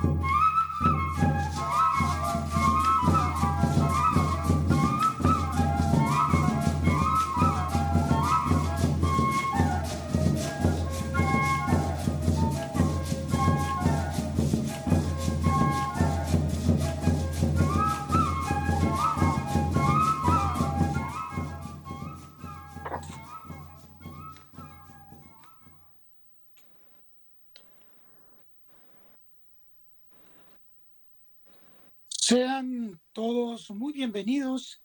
Sean todos muy bienvenidos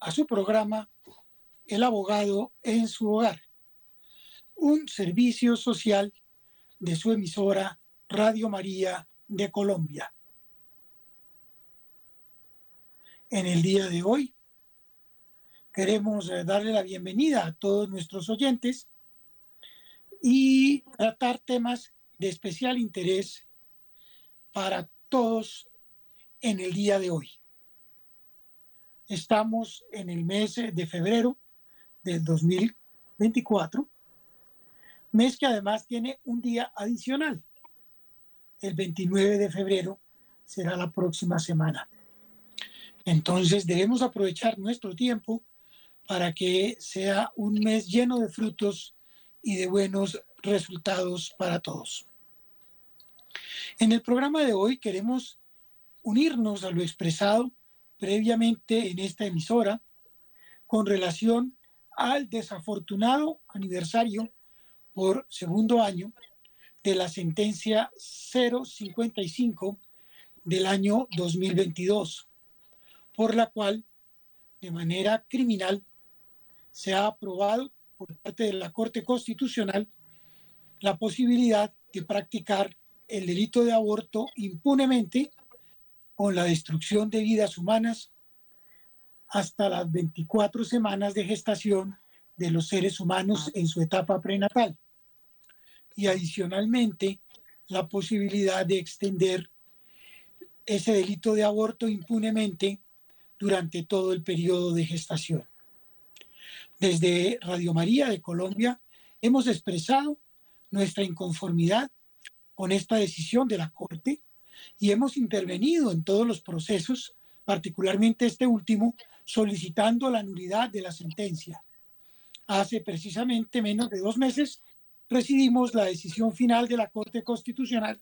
a su programa El abogado en su hogar, un servicio social de su emisora Radio María de Colombia. En el día de hoy queremos eh, darle la bienvenida a todos nuestros oyentes y tratar temas de especial interés para todos en el día de hoy. Estamos en el mes de febrero del 2024, mes que además tiene un día adicional. El 29 de febrero será la próxima semana. Entonces debemos aprovechar nuestro tiempo para que sea un mes lleno de frutos y de buenos resultados para todos. En el programa de hoy queremos unirnos a lo expresado previamente en esta emisora con relación al desafortunado aniversario por segundo año de la sentencia 055 del año 2022, por la cual de manera criminal se ha aprobado por parte de la Corte Constitucional la posibilidad de practicar el delito de aborto impunemente con la destrucción de vidas humanas hasta las 24 semanas de gestación de los seres humanos en su etapa prenatal. Y adicionalmente, la posibilidad de extender ese delito de aborto impunemente durante todo el periodo de gestación. Desde Radio María de Colombia hemos expresado nuestra inconformidad con esta decisión de la Corte y hemos intervenido en todos los procesos, particularmente este último, solicitando la nulidad de la sentencia. Hace precisamente menos de dos meses recibimos la decisión final de la Corte Constitucional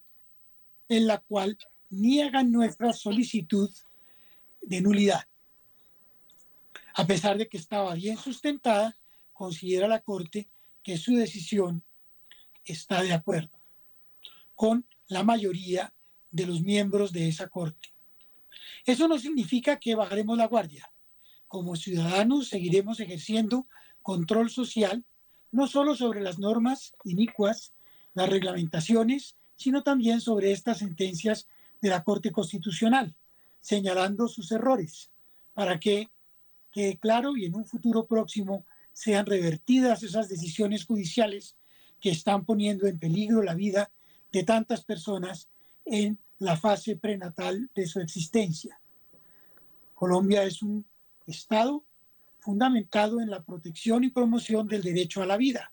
en la cual niegan nuestra solicitud de nulidad. A pesar de que estaba bien sustentada, considera la Corte que su decisión está de acuerdo con la mayoría de los miembros de esa Corte. Eso no significa que bajaremos la guardia. Como ciudadanos seguiremos ejerciendo control social, no solo sobre las normas inicuas, las reglamentaciones, sino también sobre estas sentencias de la Corte Constitucional, señalando sus errores, para que quede claro y en un futuro próximo sean revertidas esas decisiones judiciales que están poniendo en peligro la vida de tantas personas en la fase prenatal de su existencia. Colombia es un Estado fundamentado en la protección y promoción del derecho a la vida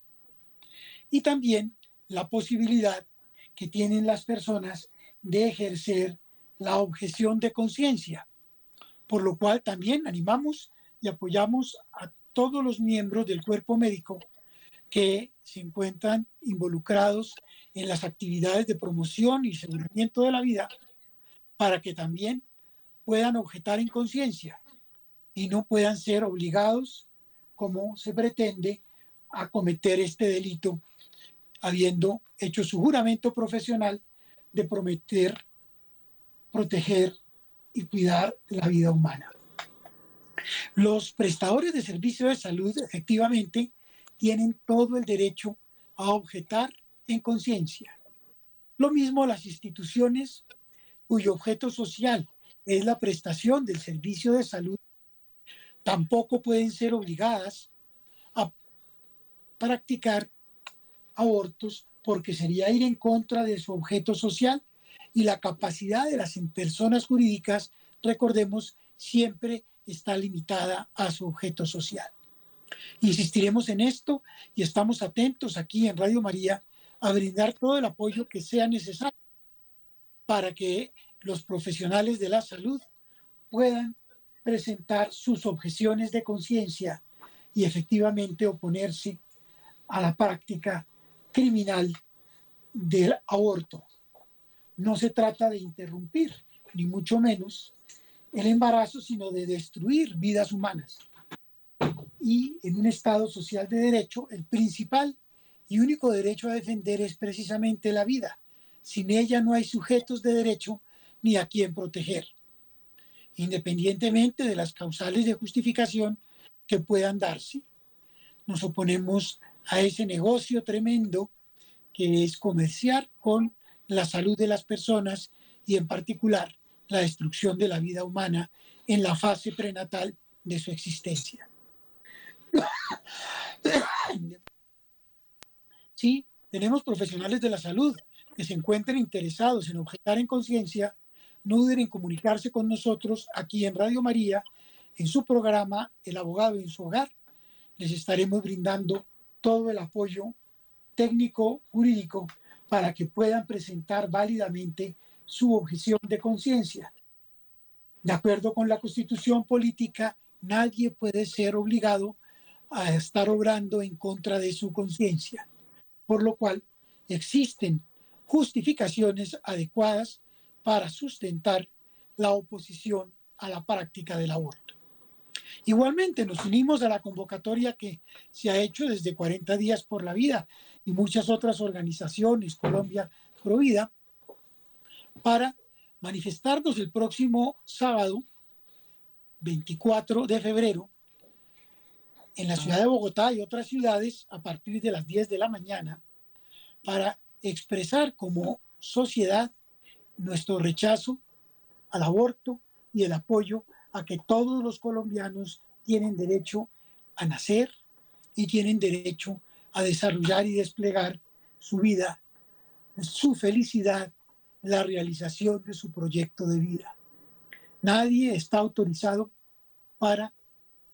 y también la posibilidad que tienen las personas de ejercer la objeción de conciencia, por lo cual también animamos y apoyamos a todos los miembros del cuerpo médico que se encuentran involucrados en las actividades de promoción y aseguramiento de la vida para que también puedan objetar en conciencia y no puedan ser obligados, como se pretende, a cometer este delito, habiendo hecho su juramento profesional de prometer, proteger y cuidar la vida humana. Los prestadores de servicios de salud efectivamente tienen todo el derecho a objetar en conciencia. Lo mismo las instituciones cuyo objeto social es la prestación del servicio de salud, tampoco pueden ser obligadas a practicar abortos porque sería ir en contra de su objeto social y la capacidad de las personas jurídicas, recordemos, siempre está limitada a su objeto social. Insistiremos en esto y estamos atentos aquí en Radio María a brindar todo el apoyo que sea necesario para que los profesionales de la salud puedan presentar sus objeciones de conciencia y efectivamente oponerse a la práctica criminal del aborto. No se trata de interrumpir, ni mucho menos, el embarazo, sino de destruir vidas humanas. Y en un Estado social de derecho, el principal y único derecho a defender es precisamente la vida. Sin ella no hay sujetos de derecho ni a quien proteger, independientemente de las causales de justificación que puedan darse. Nos oponemos a ese negocio tremendo que es comerciar con la salud de las personas y en particular la destrucción de la vida humana en la fase prenatal de su existencia. Sí, tenemos profesionales de la salud que se encuentren interesados en objetar en conciencia, no duden en comunicarse con nosotros aquí en Radio María, en su programa El abogado en su hogar. Les estaremos brindando todo el apoyo técnico jurídico para que puedan presentar válidamente su objeción de conciencia. De acuerdo con la constitución política, nadie puede ser obligado a estar obrando en contra de su conciencia, por lo cual existen justificaciones adecuadas para sustentar la oposición a la práctica del aborto. Igualmente nos unimos a la convocatoria que se ha hecho desde 40 días por la vida y muchas otras organizaciones, Colombia Provida, para manifestarnos el próximo sábado, 24 de febrero, en la ciudad de Bogotá y otras ciudades a partir de las 10 de la mañana, para expresar como sociedad nuestro rechazo al aborto y el apoyo a que todos los colombianos tienen derecho a nacer y tienen derecho a desarrollar y desplegar su vida, su felicidad la realización de su proyecto de vida. Nadie está autorizado para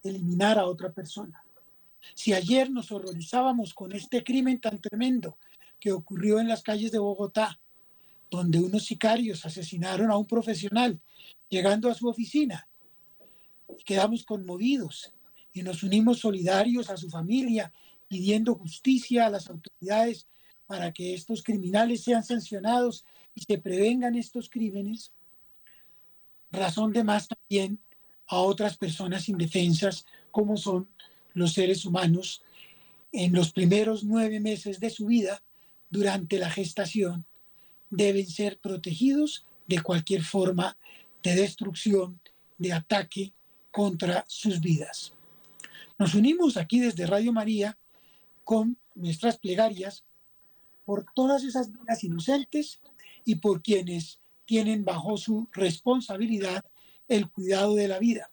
eliminar a otra persona. Si ayer nos horrorizábamos con este crimen tan tremendo que ocurrió en las calles de Bogotá, donde unos sicarios asesinaron a un profesional llegando a su oficina, quedamos conmovidos y nos unimos solidarios a su familia, pidiendo justicia a las autoridades para que estos criminales sean sancionados y se prevengan estos crímenes, razón de más también a otras personas indefensas como son los seres humanos en los primeros nueve meses de su vida durante la gestación deben ser protegidos de cualquier forma de destrucción, de ataque contra sus vidas. Nos unimos aquí desde Radio María con nuestras plegarias por todas esas vidas inocentes y por quienes tienen bajo su responsabilidad el cuidado de la vida.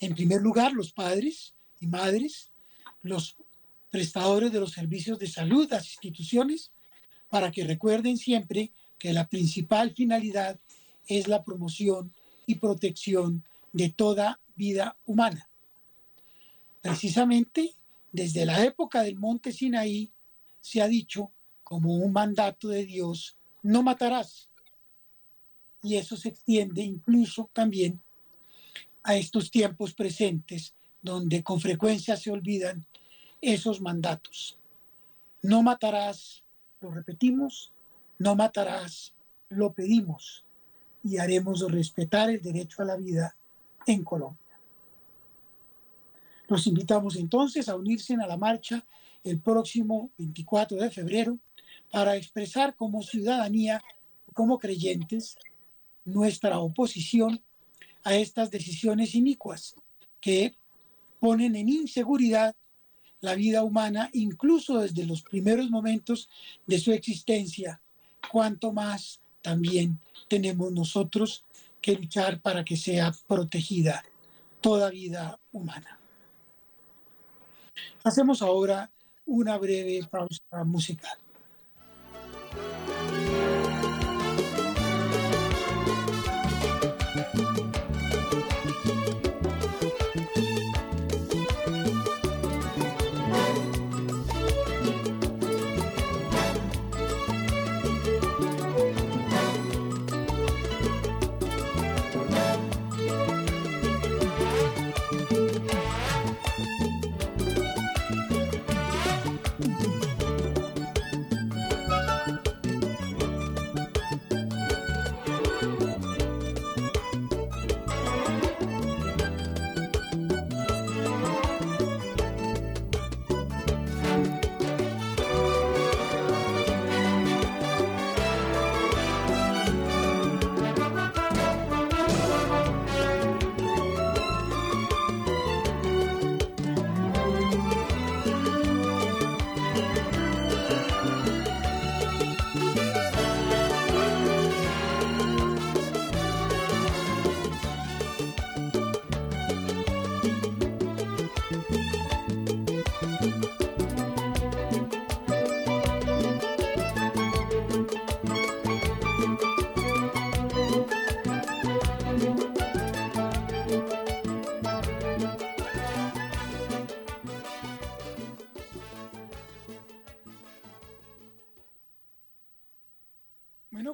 En primer lugar, los padres y madres, los prestadores de los servicios de salud, las instituciones, para que recuerden siempre que la principal finalidad es la promoción y protección de toda vida humana. Precisamente desde la época del monte Sinaí se ha dicho como un mandato de Dios, no matarás. Y eso se extiende incluso también a estos tiempos presentes, donde con frecuencia se olvidan esos mandatos. No matarás, lo repetimos, no matarás, lo pedimos y haremos respetar el derecho a la vida en Colombia. Los invitamos entonces a unirse a la marcha el próximo 24 de febrero para expresar como ciudadanía, como creyentes, nuestra oposición a estas decisiones inicuas que ponen en inseguridad la vida humana, incluso desde los primeros momentos de su existencia, cuanto más también tenemos nosotros que luchar para que sea protegida toda vida humana. Hacemos ahora una breve pausa musical.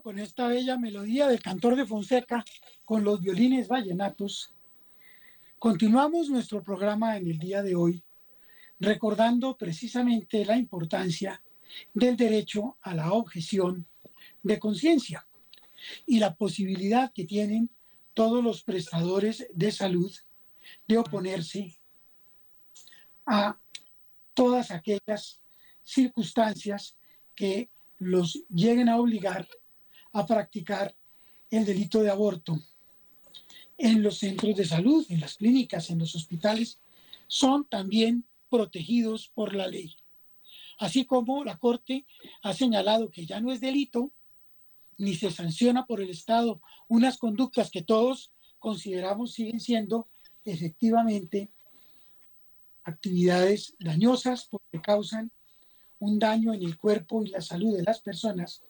Con esta bella melodía del cantor de Fonseca, con los violines vallenatos, continuamos nuestro programa en el día de hoy, recordando precisamente la importancia del derecho a la objeción de conciencia y la posibilidad que tienen todos los prestadores de salud de oponerse a todas aquellas circunstancias que los lleguen a obligar a practicar el delito de aborto en los centros de salud, en las clínicas, en los hospitales, son también protegidos por la ley. Así como la Corte ha señalado que ya no es delito, ni se sanciona por el Estado unas conductas que todos consideramos siguen siendo efectivamente actividades dañosas porque causan un daño en el cuerpo y la salud de las personas,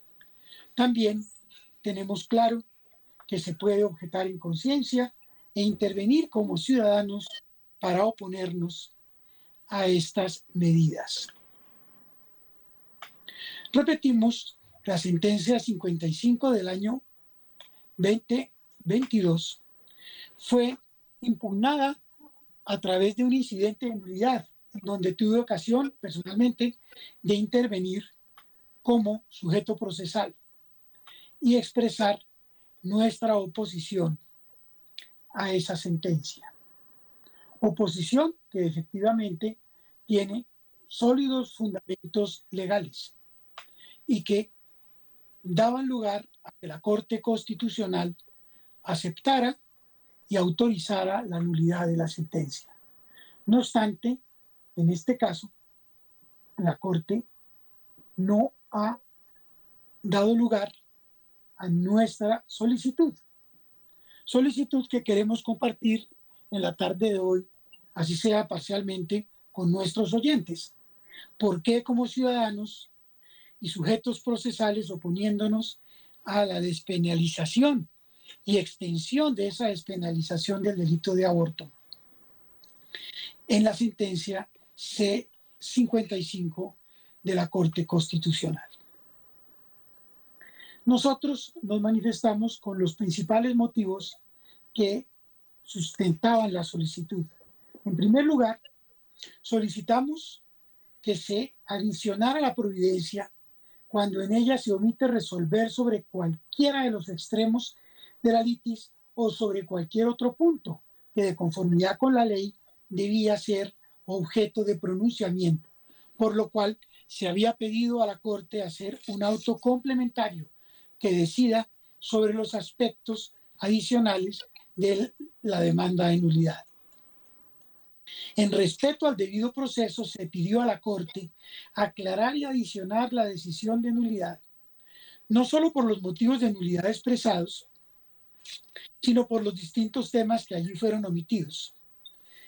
también tenemos claro que se puede objetar en conciencia e intervenir como ciudadanos para oponernos a estas medidas. Repetimos, la sentencia 55 del año 2022 fue impugnada a través de un incidente de nulidad, donde tuve ocasión personalmente de intervenir como sujeto procesal y expresar nuestra oposición a esa sentencia. Oposición que efectivamente tiene sólidos fundamentos legales y que daban lugar a que la Corte Constitucional aceptara y autorizara la nulidad de la sentencia. No obstante, en este caso, la Corte no ha dado lugar a nuestra solicitud. Solicitud que queremos compartir en la tarde de hoy, así sea parcialmente, con nuestros oyentes. ¿Por qué como ciudadanos y sujetos procesales oponiéndonos a la despenalización y extensión de esa despenalización del delito de aborto? En la sentencia C55 de la Corte Constitucional. Nosotros nos manifestamos con los principales motivos que sustentaban la solicitud. En primer lugar, solicitamos que se adicionara la providencia cuando en ella se omite resolver sobre cualquiera de los extremos de la litis o sobre cualquier otro punto que de conformidad con la ley debía ser objeto de pronunciamiento, por lo cual se había pedido a la Corte hacer un auto complementario que decida sobre los aspectos adicionales de la demanda de nulidad. En respeto al debido proceso, se pidió a la Corte aclarar y adicionar la decisión de nulidad, no solo por los motivos de nulidad expresados, sino por los distintos temas que allí fueron omitidos.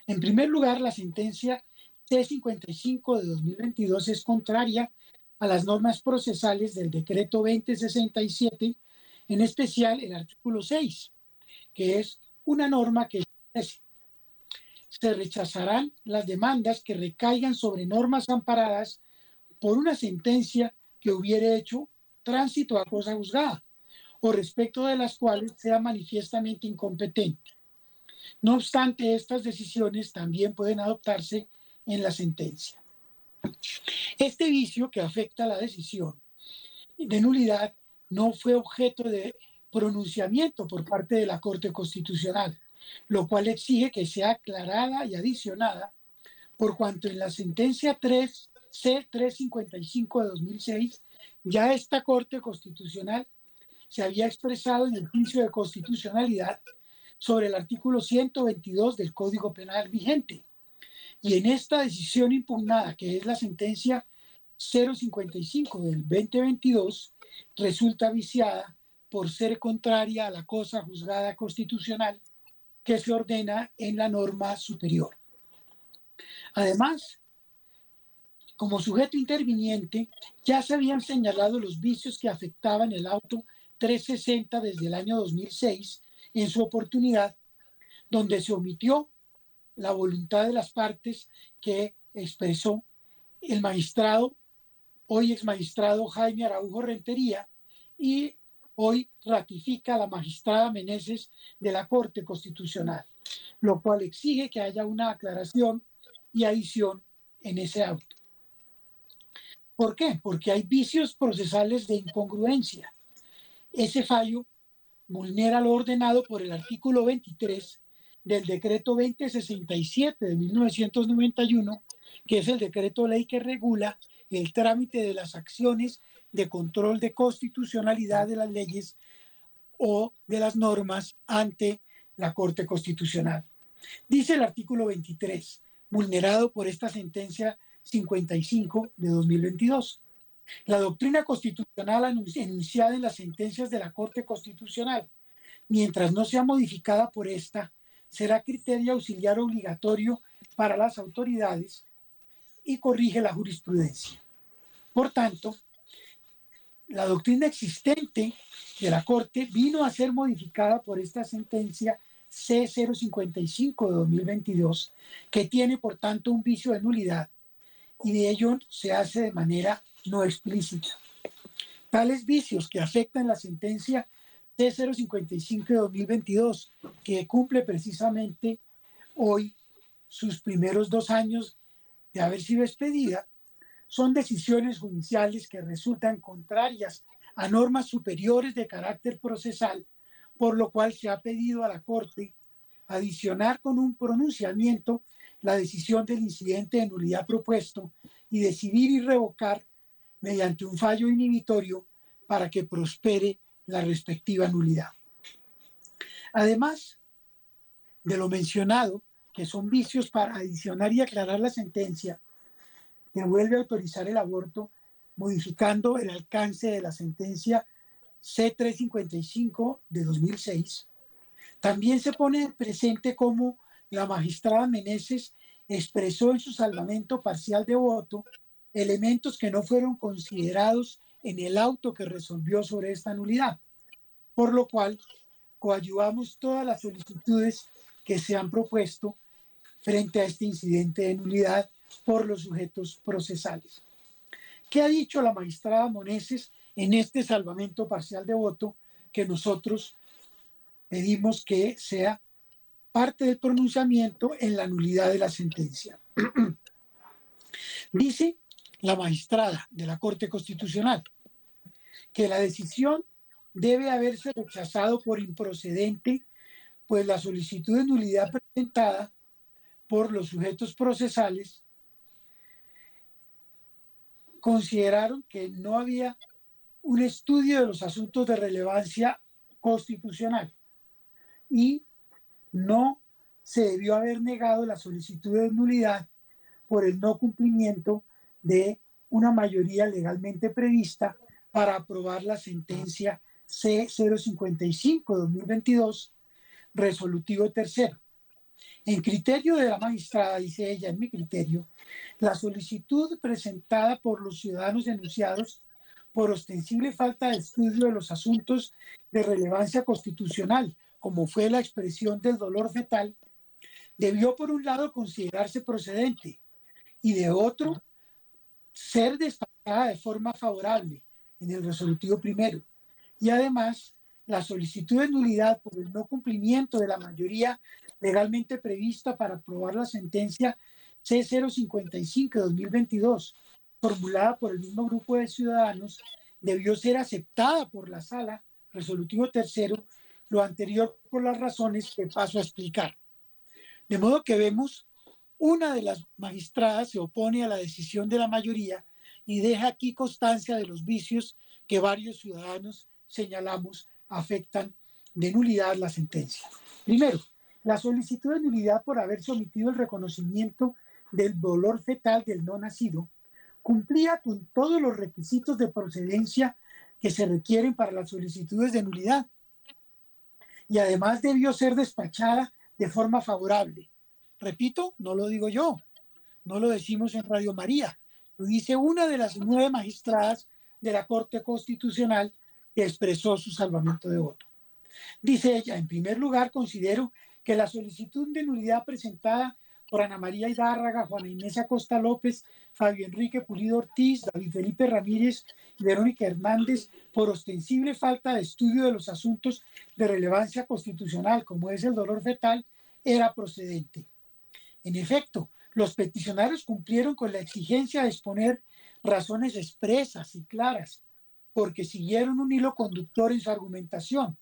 En primer lugar, la sentencia T55 de 2022 es contraria a las normas procesales del decreto 2067, en especial el artículo 6, que es una norma que se rechazarán las demandas que recaigan sobre normas amparadas por una sentencia que hubiere hecho tránsito a cosa juzgada o respecto de las cuales sea manifiestamente incompetente. No obstante, estas decisiones también pueden adoptarse en la sentencia. Este vicio que afecta a la decisión de nulidad no fue objeto de pronunciamiento por parte de la Corte Constitucional, lo cual exige que sea aclarada y adicionada por cuanto en la sentencia 3 C355 de 2006 ya esta Corte Constitucional se había expresado en el juicio de constitucionalidad sobre el artículo 122 del Código Penal vigente, y en esta decisión impugnada, que es la sentencia 055 del 2022, resulta viciada por ser contraria a la cosa juzgada constitucional que se ordena en la norma superior. Además, como sujeto interviniente, ya se habían señalado los vicios que afectaban el auto 360 desde el año 2006 en su oportunidad, donde se omitió la voluntad de las partes que expresó el magistrado, hoy ex magistrado Jaime Araujo Rentería, y hoy ratifica la magistrada Meneses de la Corte Constitucional, lo cual exige que haya una aclaración y adición en ese auto. ¿Por qué? Porque hay vicios procesales de incongruencia. Ese fallo vulnera lo ordenado por el artículo 23 del decreto 2067 de 1991, que es el decreto ley que regula el trámite de las acciones de control de constitucionalidad de las leyes o de las normas ante la Corte Constitucional. Dice el artículo 23, vulnerado por esta sentencia 55 de 2022. La doctrina constitucional enunciada en las sentencias de la Corte Constitucional, mientras no sea modificada por esta, será criterio auxiliar obligatorio para las autoridades y corrige la jurisprudencia. Por tanto, la doctrina existente de la Corte vino a ser modificada por esta sentencia C055 de 2022, que tiene por tanto un vicio de nulidad y de ello se hace de manera no explícita. Tales vicios que afectan la sentencia T055 de 2022, que cumple precisamente hoy sus primeros dos años de haber sido expedida, son decisiones judiciales que resultan contrarias a normas superiores de carácter procesal, por lo cual se ha pedido a la Corte adicionar con un pronunciamiento la decisión del incidente de nulidad propuesto y decidir y revocar mediante un fallo inhibitorio para que prospere la respectiva nulidad. Además de lo mencionado, que son vicios para adicionar y aclarar la sentencia, que vuelve a autorizar el aborto, modificando el alcance de la sentencia C355 de 2006, también se pone presente como la magistrada Meneses expresó en su salvamento parcial de voto elementos que no fueron considerados en el auto que resolvió sobre esta nulidad, por lo cual coayuvamos todas las solicitudes que se han propuesto frente a este incidente de nulidad por los sujetos procesales. ¿Qué ha dicho la magistrada Moneses en este salvamento parcial de voto que nosotros pedimos que sea parte del pronunciamiento en la nulidad de la sentencia. Dice la magistrada de la Corte Constitucional que la decisión debe haberse rechazado por improcedente, pues la solicitud de nulidad presentada por los sujetos procesales consideraron que no había un estudio de los asuntos de relevancia constitucional y no se debió haber negado la solicitud de nulidad por el no cumplimiento de una mayoría legalmente prevista para aprobar la sentencia C055-2022, resolutivo tercero. En criterio de la magistrada, dice ella, en mi criterio, la solicitud presentada por los ciudadanos denunciados por ostensible falta de estudio de los asuntos de relevancia constitucional como fue la expresión del dolor fetal, debió por un lado considerarse procedente y de otro ser destacada de forma favorable en el resolutivo primero. Y además, la solicitud de nulidad por el no cumplimiento de la mayoría legalmente prevista para aprobar la sentencia C055-2022, formulada por el mismo grupo de ciudadanos, debió ser aceptada por la sala resolutivo tercero lo anterior por las razones que paso a explicar. De modo que vemos, una de las magistradas se opone a la decisión de la mayoría y deja aquí constancia de los vicios que varios ciudadanos señalamos afectan de nulidad la sentencia. Primero, la solicitud de nulidad por haber sometido el reconocimiento del dolor fetal del no nacido cumplía con todos los requisitos de procedencia que se requieren para las solicitudes de nulidad y además debió ser despachada de forma favorable. Repito, no lo digo yo, no lo decimos en Radio María, lo dice una de las nueve magistradas de la Corte Constitucional que expresó su salvamento de voto. Dice ella, en primer lugar, considero que la solicitud de nulidad presentada por Ana María Hidárraga, Juana Inés Acosta López, Fabio Enrique Pulido Ortiz, David Felipe Ramírez y Verónica Hernández, por ostensible falta de estudio de los asuntos de relevancia constitucional, como es el dolor fetal, era procedente. En efecto, los peticionarios cumplieron con la exigencia de exponer razones expresas y claras, porque siguieron un hilo conductor en su argumentación,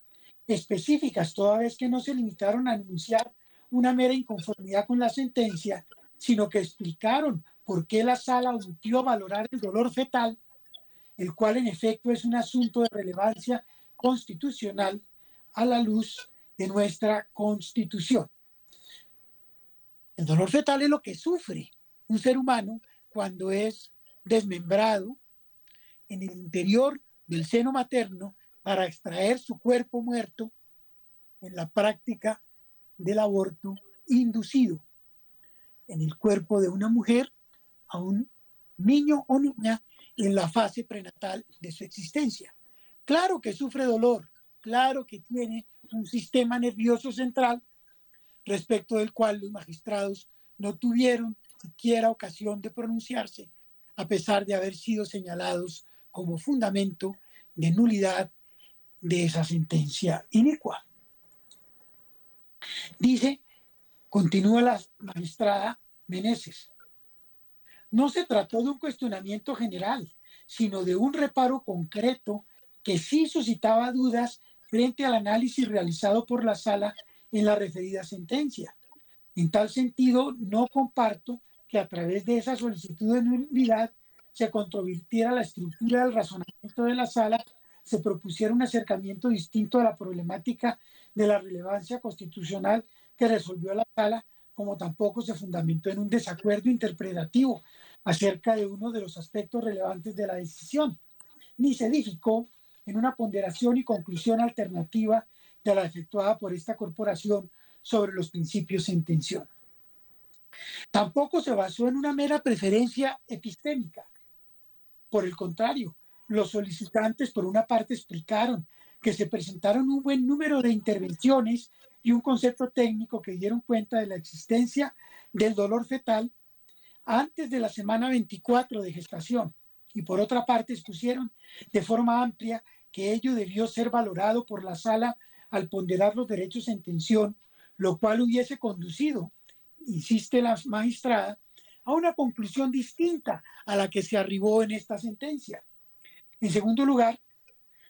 específicas, toda vez que no se limitaron a anunciar una mera inconformidad con la sentencia, sino que explicaron por qué la sala omitió valorar el dolor fetal, el cual en efecto es un asunto de relevancia constitucional a la luz de nuestra constitución. El dolor fetal es lo que sufre un ser humano cuando es desmembrado en el interior del seno materno para extraer su cuerpo muerto en la práctica del aborto inducido en el cuerpo de una mujer a un niño o niña en la fase prenatal de su existencia. Claro que sufre dolor, claro que tiene un sistema nervioso central respecto del cual los magistrados no tuvieron siquiera ocasión de pronunciarse, a pesar de haber sido señalados como fundamento de nulidad de esa sentencia inicua. Dice, continúa la magistrada Meneses, no se trató de un cuestionamiento general, sino de un reparo concreto que sí suscitaba dudas frente al análisis realizado por la sala en la referida sentencia. En tal sentido, no comparto que a través de esa solicitud de nulidad se controvirtiera la estructura del razonamiento de la sala, se propusiera un acercamiento distinto a la problemática de la relevancia constitucional que resolvió la sala, como tampoco se fundamentó en un desacuerdo interpretativo acerca de uno de los aspectos relevantes de la decisión, ni se edificó en una ponderación y conclusión alternativa de la efectuada por esta corporación sobre los principios en tensión. Tampoco se basó en una mera preferencia epistémica. Por el contrario, los solicitantes por una parte explicaron que se presentaron un buen número de intervenciones y un concepto técnico que dieron cuenta de la existencia del dolor fetal antes de la semana 24 de gestación. Y por otra parte expusieron de forma amplia que ello debió ser valorado por la sala al ponderar los derechos en tensión, lo cual hubiese conducido, insiste la magistrada, a una conclusión distinta a la que se arribó en esta sentencia. En segundo lugar,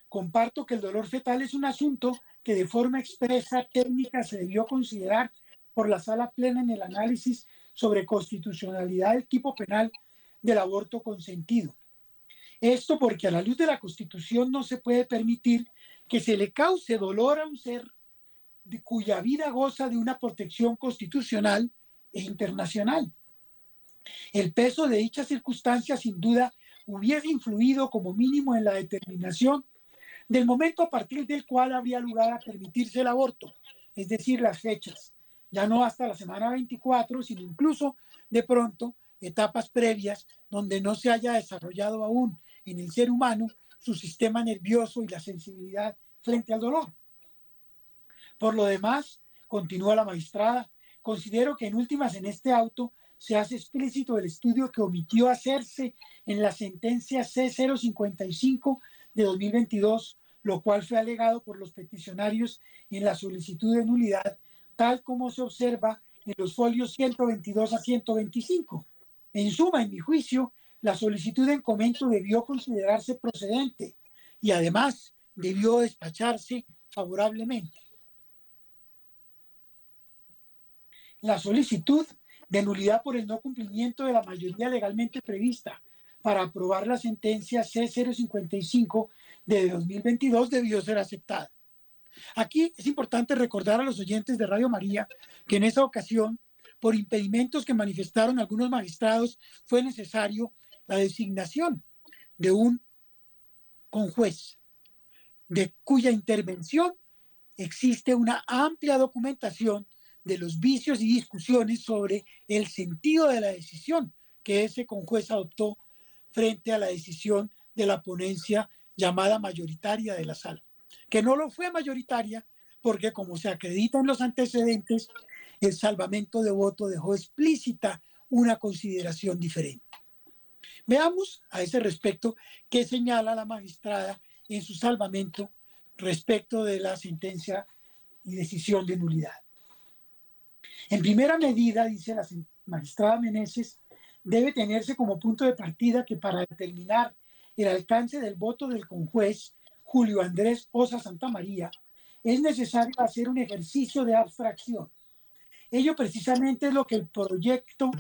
comparto que el dolor fetal es un asunto que de forma expresa, técnica, se debió considerar por la sala plena en el análisis sobre constitucionalidad del tipo penal del aborto consentido. Esto porque a la luz de la Constitución no se puede permitir que se le cause dolor a un ser de cuya vida goza de una protección constitucional e internacional. El peso de dicha circunstancia sin duda hubiese influido como mínimo en la determinación del momento a partir del cual habría lugar a permitirse el aborto, es decir, las fechas, ya no hasta la semana 24, sino incluso de pronto etapas previas donde no se haya desarrollado aún en el ser humano su sistema nervioso y la sensibilidad frente al dolor. Por lo demás, continúa la magistrada, considero que en últimas en este auto se hace explícito el estudio que omitió hacerse en la sentencia C055 de 2022, lo cual fue alegado por los peticionarios en la solicitud de nulidad, tal como se observa en los folios 122 a 125. En suma, en mi juicio, la solicitud en comento debió considerarse procedente y además debió despacharse favorablemente. La solicitud de nulidad por el no cumplimiento de la mayoría legalmente prevista para aprobar la sentencia C055 de 2022 debió ser aceptada. Aquí es importante recordar a los oyentes de Radio María que en esa ocasión, por impedimentos que manifestaron algunos magistrados, fue necesario la designación de un conjuez, de cuya intervención existe una amplia documentación de los vicios y discusiones sobre el sentido de la decisión que ese conjuez adoptó frente a la decisión de la ponencia llamada mayoritaria de la sala, que no lo fue mayoritaria porque como se acredita en los antecedentes, el salvamento de voto dejó explícita una consideración diferente. Veamos a ese respecto qué señala la magistrada en su salvamento respecto de la sentencia y decisión de nulidad. En primera medida, dice la magistrada Meneses, debe tenerse como punto de partida que para determinar el alcance del voto del conjuez Julio Andrés Osa Santa María, es necesario hacer un ejercicio de abstracción. Ello precisamente es lo que el proyecto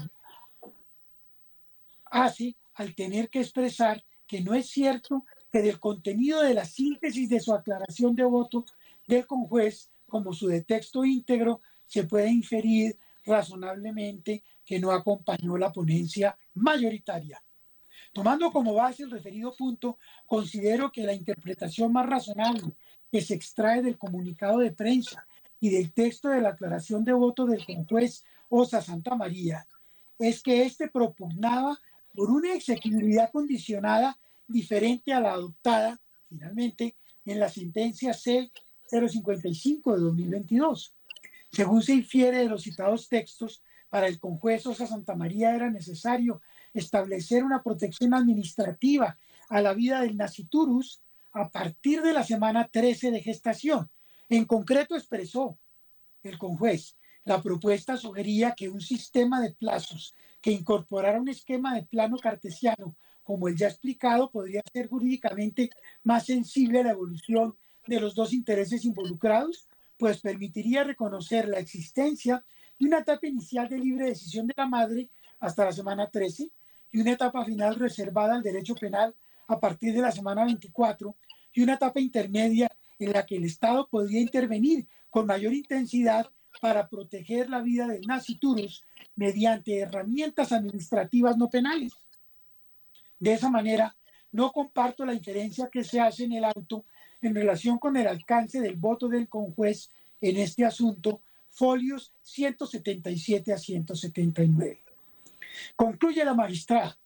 hace al tener que expresar que no es cierto que del contenido de la síntesis de su aclaración de voto del conjuez, como su de texto íntegro, se puede inferir razonablemente que no acompañó la ponencia mayoritaria. Tomando como base el referido punto, considero que la interpretación más razonable que se extrae del comunicado de prensa y del texto de la aclaración de voto del juez Osa Santa María es que éste propugnaba por una exequibilidad condicionada diferente a la adoptada finalmente en la sentencia C-055 de 2022. Según se infiere de los citados textos, para el conjuez Osa Santa María era necesario establecer una protección administrativa a la vida del naciturus a partir de la semana 13 de gestación. En concreto expresó el conjuez, la propuesta sugería que un sistema de plazos que incorporara un esquema de plano cartesiano, como el ya explicado, podría ser jurídicamente más sensible a la evolución de los dos intereses involucrados, pues permitiría reconocer la existencia de una etapa inicial de libre decisión de la madre hasta la semana 13 y una etapa final reservada al derecho penal a partir de la semana 24 y una etapa intermedia en la que el Estado podría intervenir con mayor intensidad para proteger la vida del naciturus mediante herramientas administrativas no penales. De esa manera, no comparto la inferencia que se hace en el auto en relación con el alcance del voto del conjuez en este asunto, folios 177 a 179. Concluye la magistrada.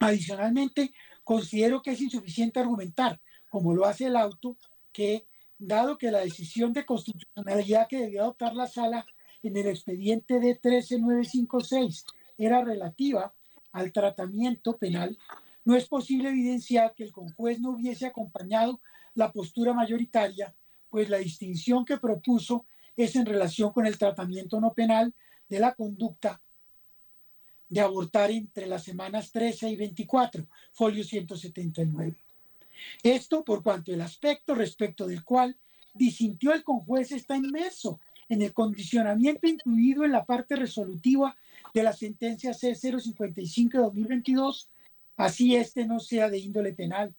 Adicionalmente, considero que es insuficiente argumentar, como lo hace el auto, que dado que la decisión de constitucionalidad que debió adoptar la sala en el expediente de 13956 era relativa al tratamiento penal, no es posible evidenciar que el conjuez no hubiese acompañado la postura mayoritaria, pues la distinción que propuso es en relación con el tratamiento no penal de la conducta de abortar entre las semanas 13 y 24, folio 179. Esto por cuanto el aspecto respecto del cual disintió el conjuez está inmerso en el condicionamiento incluido en la parte resolutiva de la sentencia C055 de 2022, así este no sea de índole penal.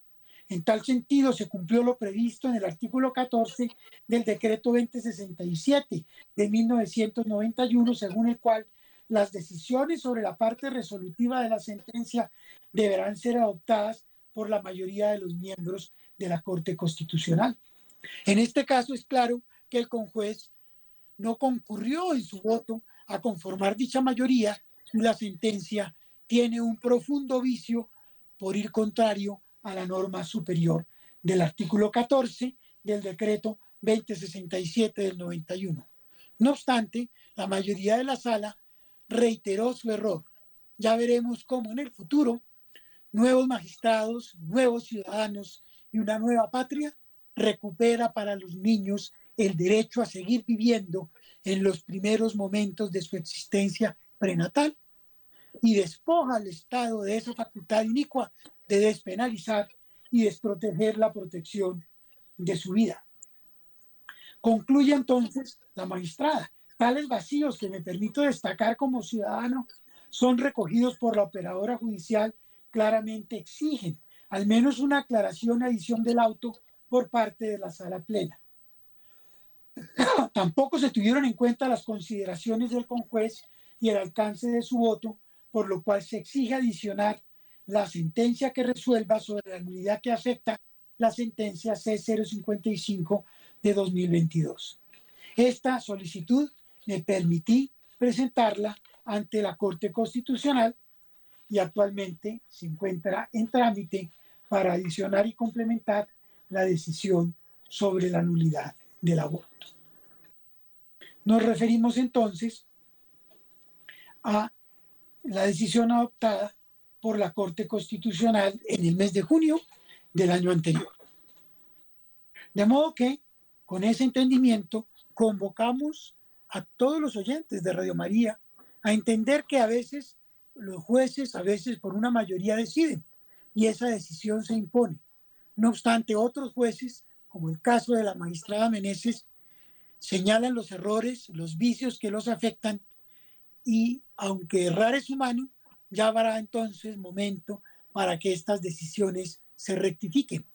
En tal sentido, se cumplió lo previsto en el artículo 14 del decreto 2067 de 1991, según el cual las decisiones sobre la parte resolutiva de la sentencia deberán ser adoptadas por la mayoría de los miembros de la Corte Constitucional. En este caso es claro que el conjuez no concurrió en su voto a conformar dicha mayoría y la sentencia tiene un profundo vicio por ir contrario a la norma superior del artículo 14 del decreto 2067 del 91. No obstante, la mayoría de la sala reiteró su error. Ya veremos cómo en el futuro nuevos magistrados, nuevos ciudadanos y una nueva patria recupera para los niños el derecho a seguir viviendo en los primeros momentos de su existencia prenatal y despoja al Estado de esa facultad inicua de despenalizar y desproteger la protección de su vida. Concluye entonces la magistrada. Tales vacíos que me permito destacar como ciudadano son recogidos por la operadora judicial, claramente exigen al menos una aclaración adición del auto por parte de la sala plena. Tampoco se tuvieron en cuenta las consideraciones del conjuez y el alcance de su voto, por lo cual se exige adicionar la sentencia que resuelva sobre la nulidad que afecta la sentencia C055 de 2022. Esta solicitud me permití presentarla ante la Corte Constitucional y actualmente se encuentra en trámite para adicionar y complementar la decisión sobre la nulidad del aborto. Nos referimos entonces a la decisión adoptada por la Corte Constitucional en el mes de junio del año anterior. De modo que, con ese entendimiento, convocamos a todos los oyentes de Radio María a entender que a veces los jueces, a veces por una mayoría deciden y esa decisión se impone. No obstante, otros jueces, como el caso de la magistrada Meneses, señalan los errores, los vicios que los afectan y aunque errar es humano, ya habrá entonces momento para que estas decisiones se rectifiquen,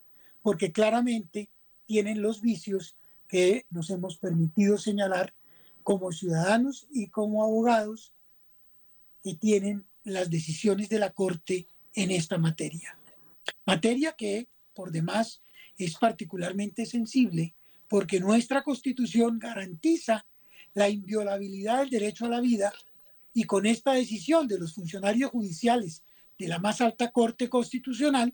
porque claramente tienen los vicios que nos hemos permitido señalar como ciudadanos y como abogados que tienen las decisiones de la Corte en esta materia. Materia que, por demás, es particularmente sensible porque nuestra Constitución garantiza la inviolabilidad del derecho a la vida y con esta decisión de los funcionarios judiciales de la más alta Corte Constitucional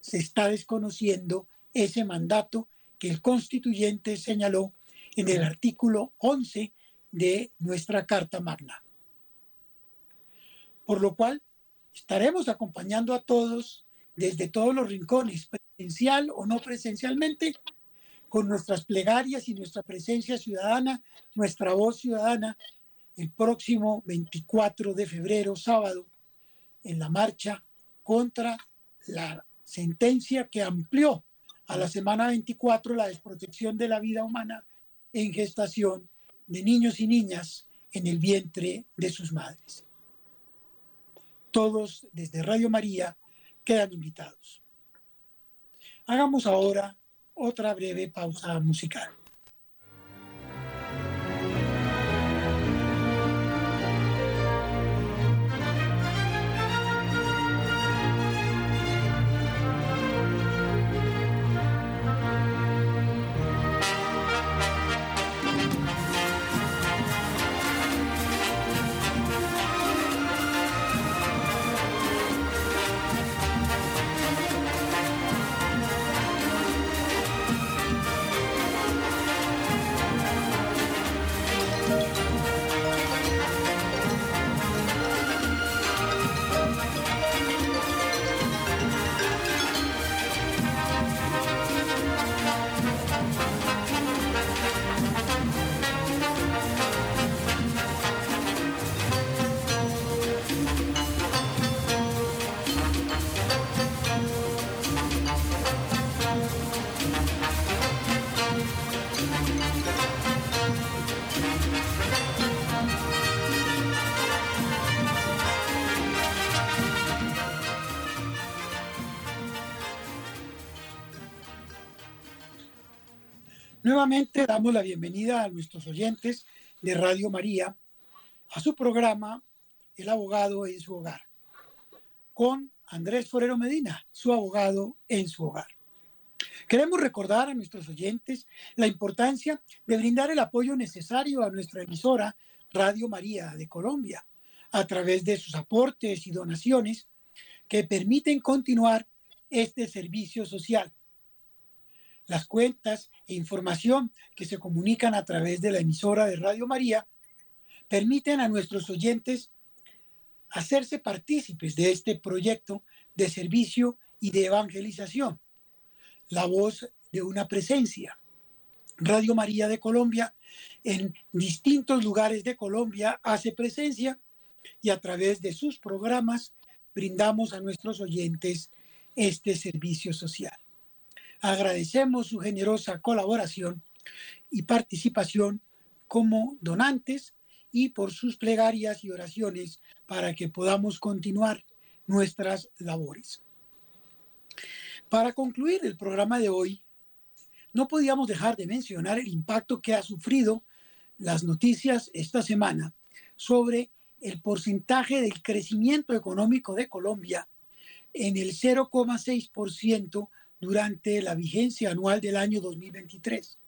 se está desconociendo ese mandato que el constituyente señaló en el artículo 11 de nuestra Carta Magna. Por lo cual, estaremos acompañando a todos desde todos los rincones, presencial o no presencialmente, con nuestras plegarias y nuestra presencia ciudadana, nuestra voz ciudadana, el próximo 24 de febrero, sábado, en la marcha contra la sentencia que amplió a la semana 24 la desprotección de la vida humana en gestación de niños y niñas en el vientre de sus madres. Todos desde Radio María quedan invitados. Hagamos ahora otra breve pausa musical. Nuevamente damos la bienvenida a nuestros oyentes de Radio María a su programa El abogado en su hogar, con Andrés Forero Medina, su abogado en su hogar. Queremos recordar a nuestros oyentes la importancia de brindar el apoyo necesario a nuestra emisora Radio María de Colombia a través de sus aportes y donaciones que permiten continuar este servicio social las cuentas e información que se comunican a través de la emisora de Radio María permiten a nuestros oyentes hacerse partícipes de este proyecto de servicio y de evangelización. La voz de una presencia. Radio María de Colombia en distintos lugares de Colombia hace presencia y a través de sus programas brindamos a nuestros oyentes este servicio social. Agradecemos su generosa colaboración y participación como donantes y por sus plegarias y oraciones para que podamos continuar nuestras labores. Para concluir el programa de hoy, no podíamos dejar de mencionar el impacto que ha sufrido las noticias esta semana sobre el porcentaje del crecimiento económico de Colombia en el 0,6% durante la vigencia anual del año 2023.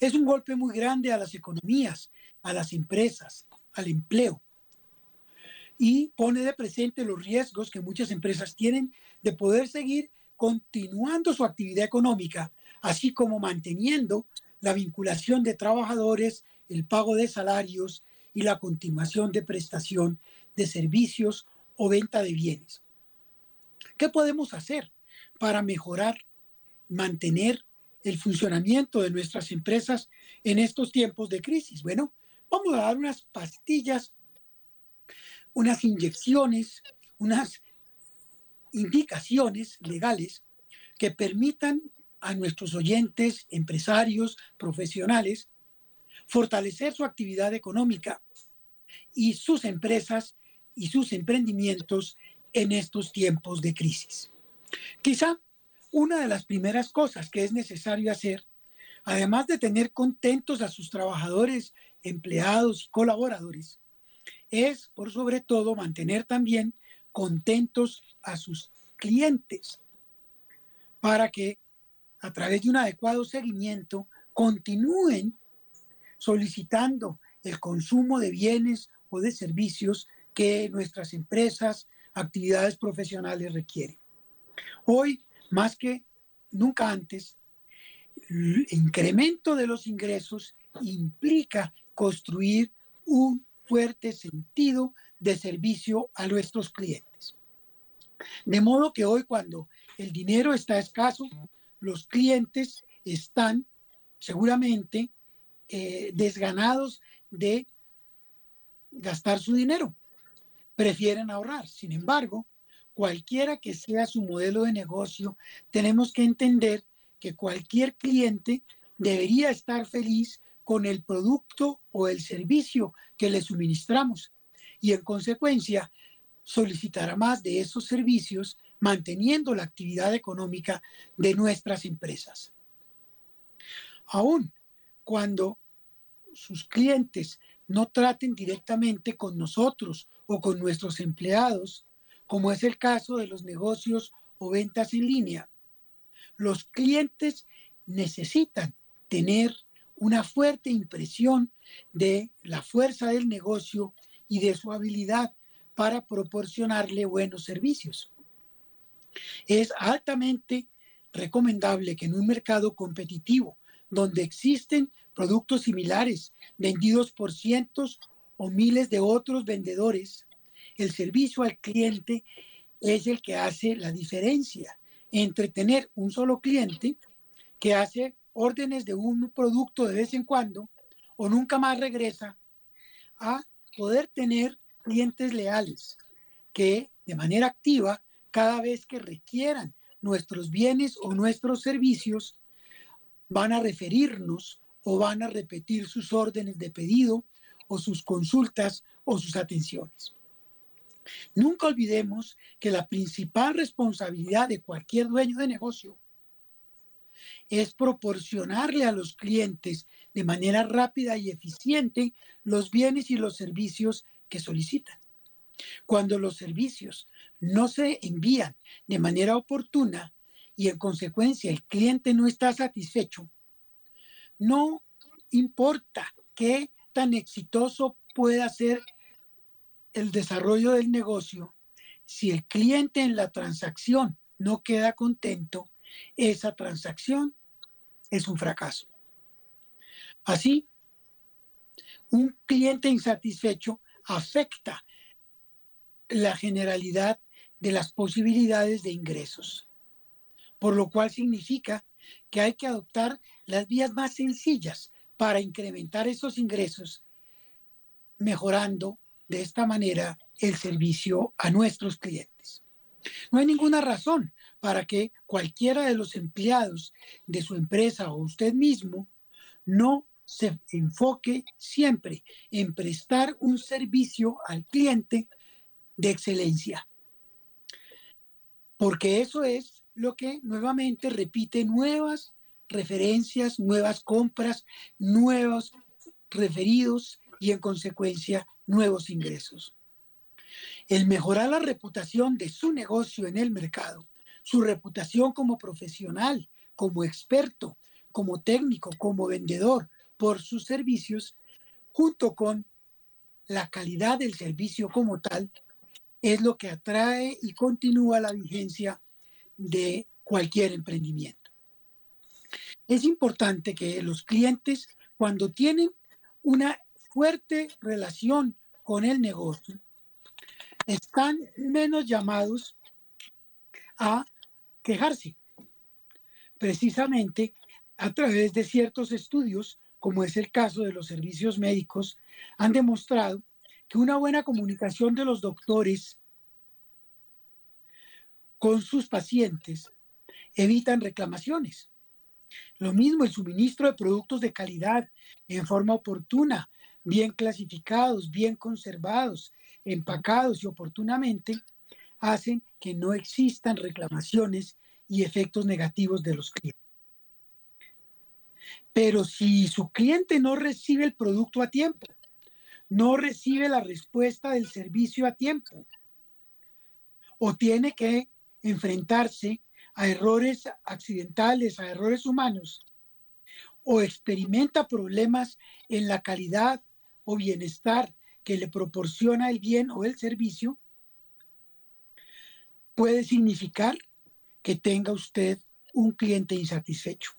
Es un golpe muy grande a las economías, a las empresas, al empleo y pone de presente los riesgos que muchas empresas tienen de poder seguir continuando su actividad económica, así como manteniendo la vinculación de trabajadores el pago de salarios y la continuación de prestación de servicios o venta de bienes. ¿Qué podemos hacer para mejorar, mantener el funcionamiento de nuestras empresas en estos tiempos de crisis? Bueno, vamos a dar unas pastillas, unas inyecciones, unas indicaciones legales que permitan a nuestros oyentes, empresarios, profesionales, fortalecer su actividad económica y sus empresas y sus emprendimientos en estos tiempos de crisis. Quizá una de las primeras cosas que es necesario hacer, además de tener contentos a sus trabajadores, empleados y colaboradores, es por sobre todo mantener también contentos a sus clientes para que a través de un adecuado seguimiento continúen solicitando el consumo de bienes o de servicios que nuestras empresas, actividades profesionales requieren. Hoy, más que nunca antes, el incremento de los ingresos implica construir un fuerte sentido de servicio a nuestros clientes. De modo que hoy cuando el dinero está escaso, los clientes están seguramente eh, desganados de gastar su dinero. Prefieren ahorrar. Sin embargo, cualquiera que sea su modelo de negocio, tenemos que entender que cualquier cliente debería estar feliz con el producto o el servicio que le suministramos y en consecuencia solicitará más de esos servicios manteniendo la actividad económica de nuestras empresas. Aún cuando sus clientes no traten directamente con nosotros o con nuestros empleados, como es el caso de los negocios o ventas en línea. Los clientes necesitan tener una fuerte impresión de la fuerza del negocio y de su habilidad para proporcionarle buenos servicios. Es altamente recomendable que en un mercado competitivo donde existen productos similares vendidos por cientos o miles de otros vendedores, el servicio al cliente es el que hace la diferencia entre tener un solo cliente que hace órdenes de un producto de vez en cuando o nunca más regresa a poder tener clientes leales que de manera activa cada vez que requieran nuestros bienes o nuestros servicios van a referirnos o van a repetir sus órdenes de pedido o sus consultas o sus atenciones. Nunca olvidemos que la principal responsabilidad de cualquier dueño de negocio es proporcionarle a los clientes de manera rápida y eficiente los bienes y los servicios que solicitan. Cuando los servicios no se envían de manera oportuna y en consecuencia el cliente no está satisfecho, no importa qué tan exitoso pueda ser el desarrollo del negocio, si el cliente en la transacción no queda contento, esa transacción es un fracaso. Así, un cliente insatisfecho afecta la generalidad de las posibilidades de ingresos, por lo cual significa que hay que adoptar las vías más sencillas para incrementar esos ingresos, mejorando de esta manera el servicio a nuestros clientes. No hay ninguna razón para que cualquiera de los empleados de su empresa o usted mismo no se enfoque siempre en prestar un servicio al cliente de excelencia. Porque eso es lo que nuevamente repite nuevas referencias, nuevas compras, nuevos referidos y en consecuencia nuevos ingresos. El mejorar la reputación de su negocio en el mercado, su reputación como profesional, como experto, como técnico, como vendedor por sus servicios, junto con la calidad del servicio como tal, es lo que atrae y continúa la vigencia de cualquier emprendimiento. Es importante que los clientes, cuando tienen una fuerte relación con el negocio, están menos llamados a quejarse. Precisamente a través de ciertos estudios, como es el caso de los servicios médicos, han demostrado que una buena comunicación de los doctores con sus pacientes evitan reclamaciones. Lo mismo el suministro de productos de calidad en forma oportuna, bien clasificados, bien conservados, empacados y oportunamente, hacen que no existan reclamaciones y efectos negativos de los clientes. Pero si su cliente no recibe el producto a tiempo, no recibe la respuesta del servicio a tiempo, o tiene que enfrentarse a errores accidentales, a errores humanos, o experimenta problemas en la calidad o bienestar que le proporciona el bien o el servicio, puede significar que tenga usted un cliente insatisfecho.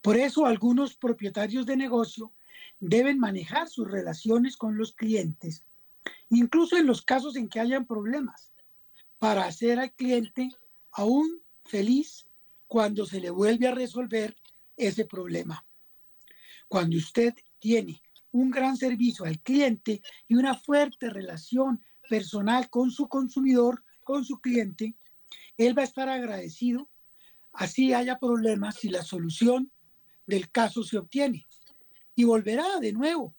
Por eso algunos propietarios de negocio deben manejar sus relaciones con los clientes, incluso en los casos en que hayan problemas, para hacer al cliente aún feliz cuando se le vuelve a resolver ese problema. Cuando usted tiene un gran servicio al cliente y una fuerte relación personal con su consumidor, con su cliente, él va a estar agradecido, así haya problemas si la solución del caso se obtiene. Y volverá de nuevo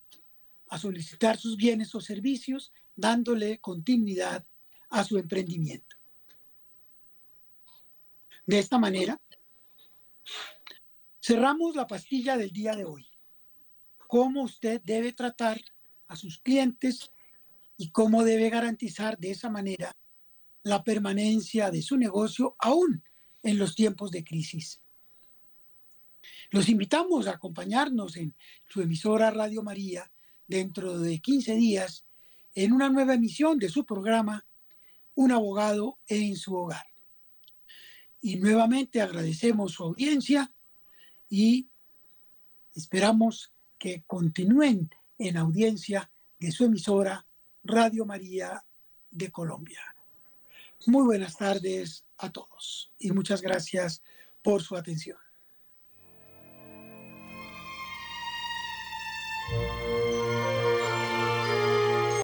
a solicitar sus bienes o servicios, dándole continuidad a su emprendimiento. De esta manera, cerramos la pastilla del día de hoy cómo usted debe tratar a sus clientes y cómo debe garantizar de esa manera la permanencia de su negocio aún en los tiempos de crisis. Los invitamos a acompañarnos en su emisora Radio María dentro de 15 días en una nueva emisión de su programa Un abogado en su hogar. Y nuevamente agradecemos su audiencia y esperamos que continúen en audiencia de su emisora Radio María de Colombia. Muy buenas tardes a todos y muchas gracias por su atención.